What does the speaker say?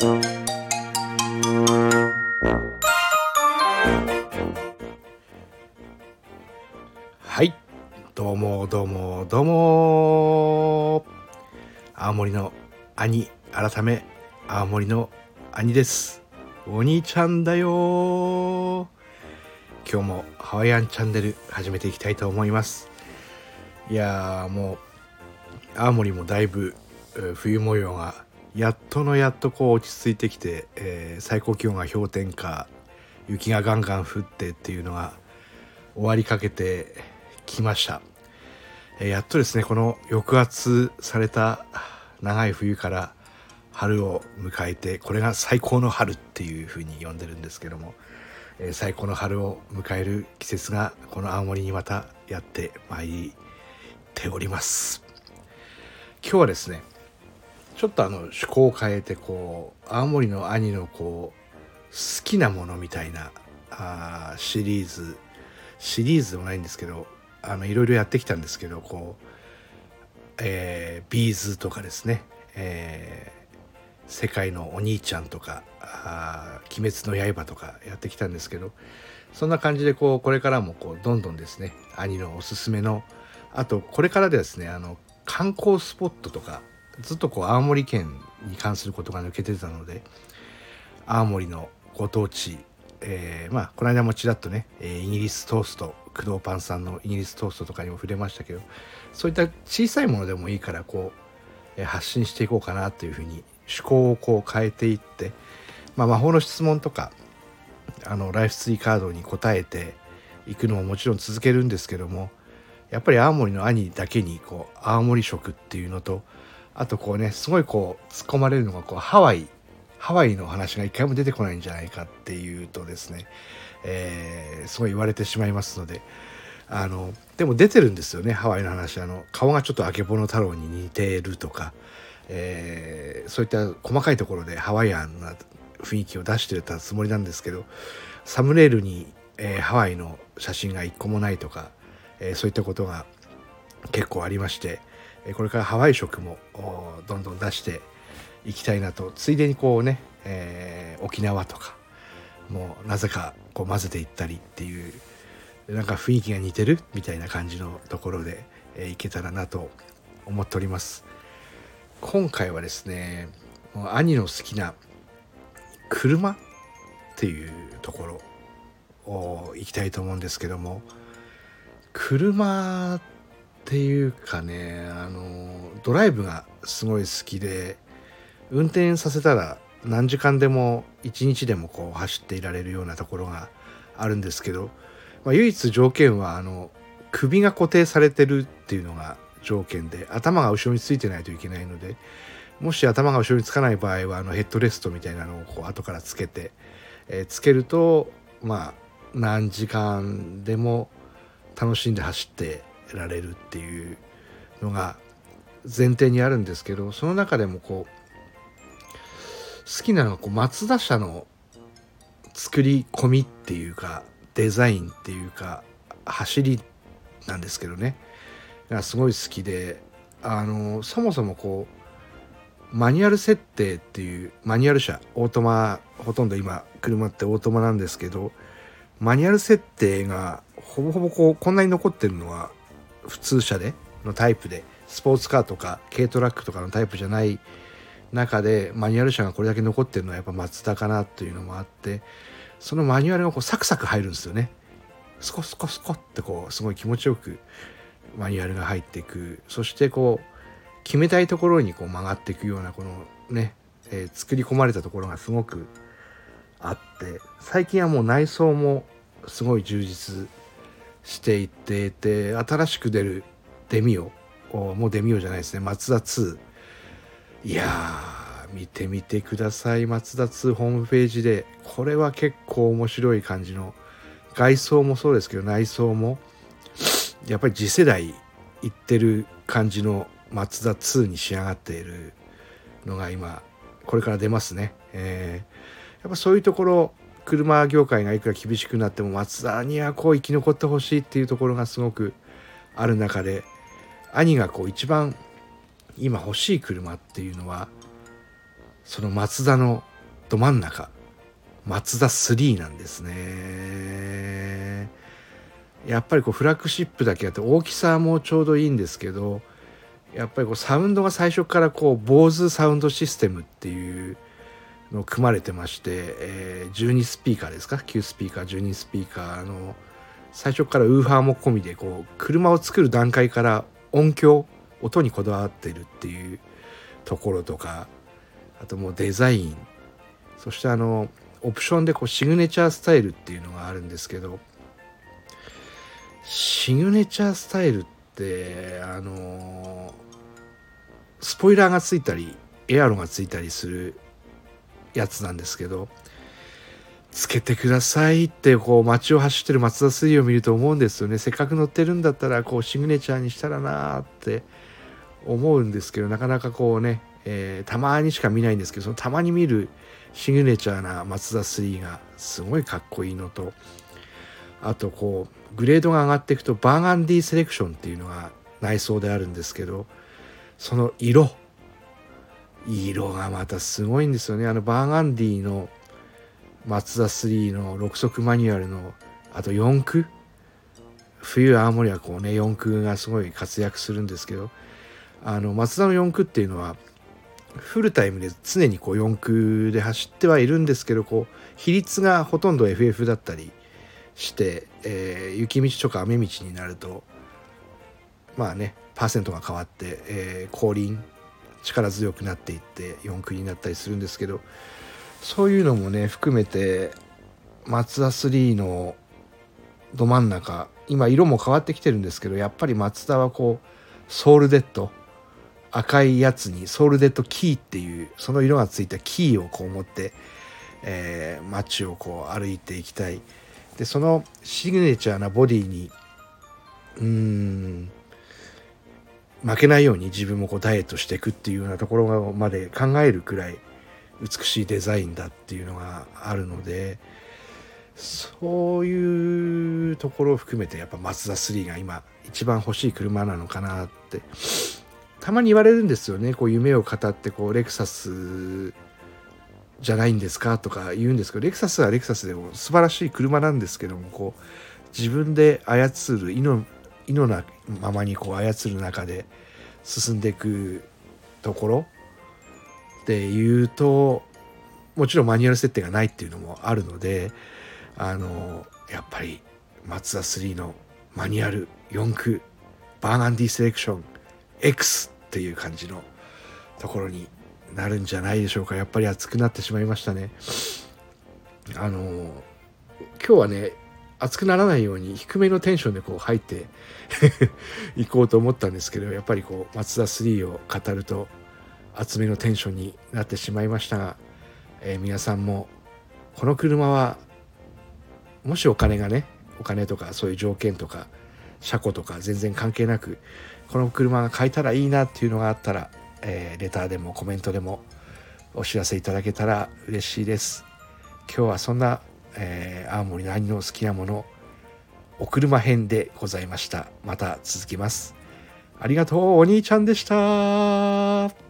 はい。どうもどうもどうも。青森の兄改め青森の兄です。お兄ちゃんだよ。今日もハワイアンチャンネル始めていきたいと思います。いやーもう青森もだいぶ冬模様がやっとのやっとこう落ち着いてきて、えー、最高気温が氷点下雪がガンガン降ってっていうのが終わりかけてきました、えー、やっとですねこの抑圧された長い冬から春を迎えてこれが最高の春っていうふうに呼んでるんですけども、えー、最高の春を迎える季節がこの青森にまたやってまいっております。今日はですねちょっとあの趣向を変えてこう青森の兄のこう好きなものみたいなあシリーズシリーズでもないんですけどあのいろいろやってきたんですけどこう、えー、ビーズとかですね、えー、世界のお兄ちゃんとかあ鬼滅の刃とかやってきたんですけどそんな感じでこうこれからもこうどんどんですね兄のおすすめのあとこれからですねあの観光スポットとかずっとこう青森県に関することが抜けてたので青森のご当地、えー、まあこの間もちらっとね、イギリストースト工藤パンさんのイギリストーストとかにも触れましたけどそういった小さいものでもいいからこう、発信していこうかなというふうに趣向をこう変えていって、まあ、魔法の質問とかあのライフツリーカードに答えていくのももちろん続けるんですけどもやっぱり青森の兄だけにこう青森食っていうのとあとこうねすごいこう突っ込まれるのがこうハワイハワイの話が一回も出てこないんじゃないかっていうとですね、えー、すごい言われてしまいますのであのでも出てるんですよねハワイの話。あの顔がちょっとあけぼの太郎に似てるとか、えー、そういった細かいところでハワイアンな雰囲気を出してたつもりなんですけどサムネイルに、えー、ハワイの写真が一個もないとかえそういったことが結構ありましてこれからハワイ食もどんどん出していきたいなと。ついでにこうね、えー、沖縄とかもうなぜかこう混ぜていったりっていうなんか雰囲気が似てるみたいな感じのところで、えー、いけたらなと思っております。今回はですねもう兄の好きな車っていうところを行きたいと思うんですけども車ってていうかねあのドライブがすごい好きで運転させたら何時間でも一日でもこう走っていられるようなところがあるんですけど、まあ、唯一条件はあの首が固定されてるっていうのが条件で頭が後ろについてないといけないのでもし頭が後ろにつかない場合はあのヘッドレストみたいなのをこう後からつけて、えー、つけるとまあ何時間でも楽しんで走ってられるっていうのが前提にあるんですけどその中でもこう好きなのはこう松田社の作り込みっていうかデザインっていうか走りなんですけどね。がすごい好きであのそもそもこうマニュアル設定っていうマニュアル車オートマほとんど今車ってオートマなんですけどマニュアル設定がほぼほぼこうこんなに残ってるのは普通車でのタイプでスポーツカーとか軽トラックとかのタイプじゃない中でマニュアル車がこれだけ残ってるのはやっぱマツダかなというのもあってそのマニュアルがこうサクサク入るんですよね。スコスコスコってこうすごい気持ちよくマニュアルが入っていくそしてこう決めたいところにこう曲がっていくようなこのね、えー、作り込まれたところがすごくあって最近はもう内装もすごい充実していっていて新しく出るデミオもうデミオじゃないですね。松田2いやー見てみてください。松田2ホームページでこれは結構面白い感じの外装もそうですけど内装もやっぱり次世代いってる感じの松田2に仕上がっているのが今これから出ますね、えー、やっぱそういうところ車業界がいくら厳しくなっても松田にはこう生き残ってほしいっていうところがすごくある中で兄がこう一番今欲しい車っていうのはそのマツダのど真ん中マツダ3なんですね。やっぱりこうフラッグシップだけあって大きさもちょうどいいんですけどやっぱりこうサウンドが最初からこう坊主サウンドシステムっていうの組まれてまして、えー、12スピーカーですか？9スピーカー12スピーカーの最初からウーファーも込みでこう車を作る段階から音響音にこだわってるっていうところとかあともうデザインそしてあのオプションでこうシグネチャースタイルっていうのがあるんですけどシグネチャースタイルってあのスポイラーがついたりエアロがついたりするやつなんですけどつけてくださいってこう街を走ってる松田水を見ると思うんですよね。せっかく乗ってるんだったらこうシグネチャーにしたらなって思うんですけどなかなかこうね、えー、たまにしか見ないんですけどそのたまに見るシグネチャーな松田3がすごいかっこいいのとあとこうグレードが上がっていくとバーガンディセレクションっていうのが内装であるんですけどその色色がまたすごいんですよね。あのバーガンディのマツダ3の6速マニュアルのあと4駆。冬青森はこうね4駆がすごい活躍するんですけど。あのマツダの4駆っていうのはフルタイムで常にこう4駆で走ってはいるんですけどこう比率がほとんど FF だったりして、えー、雪道とか雨道になるとまあねパーセントが変わって、えー、後輪力強くなっていって4駆になったりするんですけどそういうのもね含めてマツダ3のど真ん中今色も変わってきてるんですけどやっぱりマツダはこうソウルデッド赤いやつにソウルデッドキーっていうその色がついたキーをこう持って、えー、街をこう歩いていきたい。でそのシグネチャーなボディにうーん負けないように自分もこうダイエットしていくっていうようなところまで考えるくらい美しいデザインだっていうのがあるのでそういうところを含めてやっぱマツダ3が今一番欲しい車なのかなってたまに言われるんですよね。こう夢を語ってこうレクサスじゃないんですかとか言うんですけどレクサスはレクサスでも素晴らしい車なんですけどもこう自分で操る意のなままにこう操る中で進んでいくところでいうともちろんマニュアル設定がないっていうのもあるのであのやっぱりマツダ3のマニュアル4駆バーガンディセレクション X っていう感じのところになるんじゃないでしょうか。やっぱり熱くなってしまいましたね。あの今日はね熱くならないように低めのテンションでこう入って いこうと思ったんですけどやっぱりこうマツダ3を語ると厚めのテンションになってしまいましたが、えー、皆さんもこの車はもしお金がねお金とかそういう条件とか車庫とか全然関係なくこの車が買えたらいいなっていうのがあったら、えー、レターでもコメントでもお知らせいただけたら嬉しいです。今日はそんなえー、青森の兄の好きなものお車編でございました。また続きます。ありがとうお兄ちゃんでした。